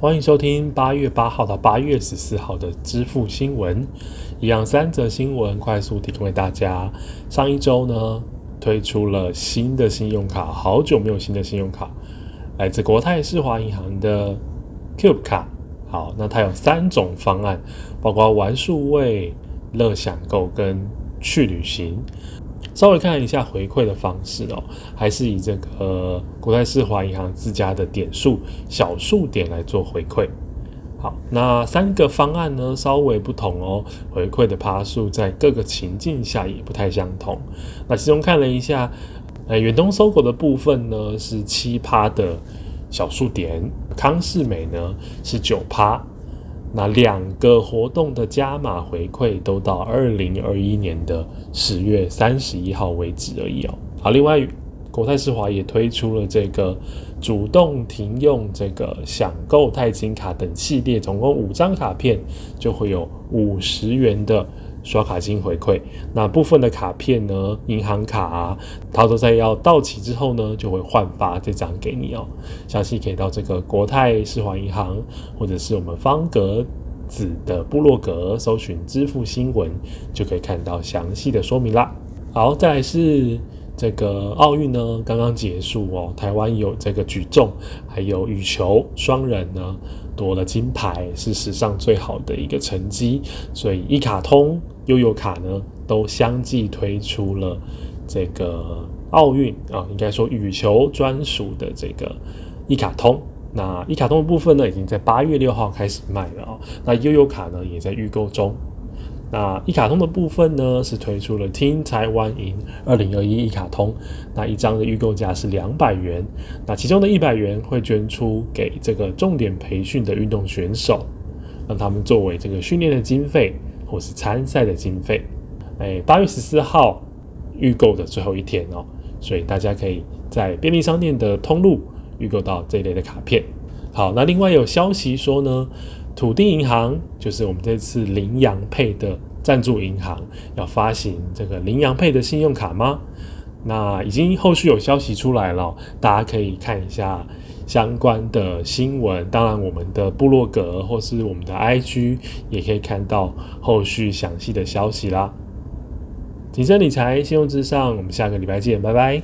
欢迎收听八月八号到八月十四号的支付新闻，一样三则新闻快速提供给大家。上一周呢，推出了新的信用卡，好久没有新的信用卡，来自国泰世华银行的 Cube 卡。好，那它有三种方案，包括玩数位、乐享购跟去旅行。稍微看一下回馈的方式哦，还是以这个国泰世华银行自家的点数小数点来做回馈。好，那三个方案呢稍微不同哦，回馈的趴数在各个情境下也不太相同。那其中看了一下，呃，远东搜狗的部分呢是七趴的小数点，康世美呢是九趴。那两个活动的加码回馈都到二零二一年的十月三十一号为止而已哦。好，另外国泰世华也推出了这个主动停用这个享购钛金卡等系列，总共五张卡片就会有五十元的。刷卡金回馈，那部分的卡片呢？银行卡啊，它都在要到期之后呢，就会换发这张给你哦。详细可以到这个国泰世华银行，或者是我们方格子的部落格搜寻支付新闻，就可以看到详细的说明啦。好，再来是这个奥运呢，刚刚结束哦，台湾有这个举重，还有羽球双人呢。夺了金牌是史上最好的一个成绩，所以一卡通、悠悠卡呢都相继推出了这个奥运啊，应该说羽球专属的这个一卡通。那一卡通的部分呢，已经在八月六号开始卖了啊。那悠悠卡呢，也在预购中。那一卡通的部分呢，是推出了 Team Taiwan 赢二零二一一卡通，那一张的预购价是两百元，那其中的一百元会捐出给这个重点培训的运动选手，让他们作为这个训练的经费或是参赛的经费。哎，八月十四号预购的最后一天哦，所以大家可以在便利商店的通路预购到这一类的卡片。好，那另外有消息说呢。土地银行就是我们这次羚羊配的赞助银行，要发行这个羚羊配的信用卡吗？那已经后续有消息出来了，大家可以看一下相关的新闻。当然，我们的部落格或是我们的 IG 也可以看到后续详细的消息啦。谨慎理财，信用至上，我们下个礼拜见，拜拜。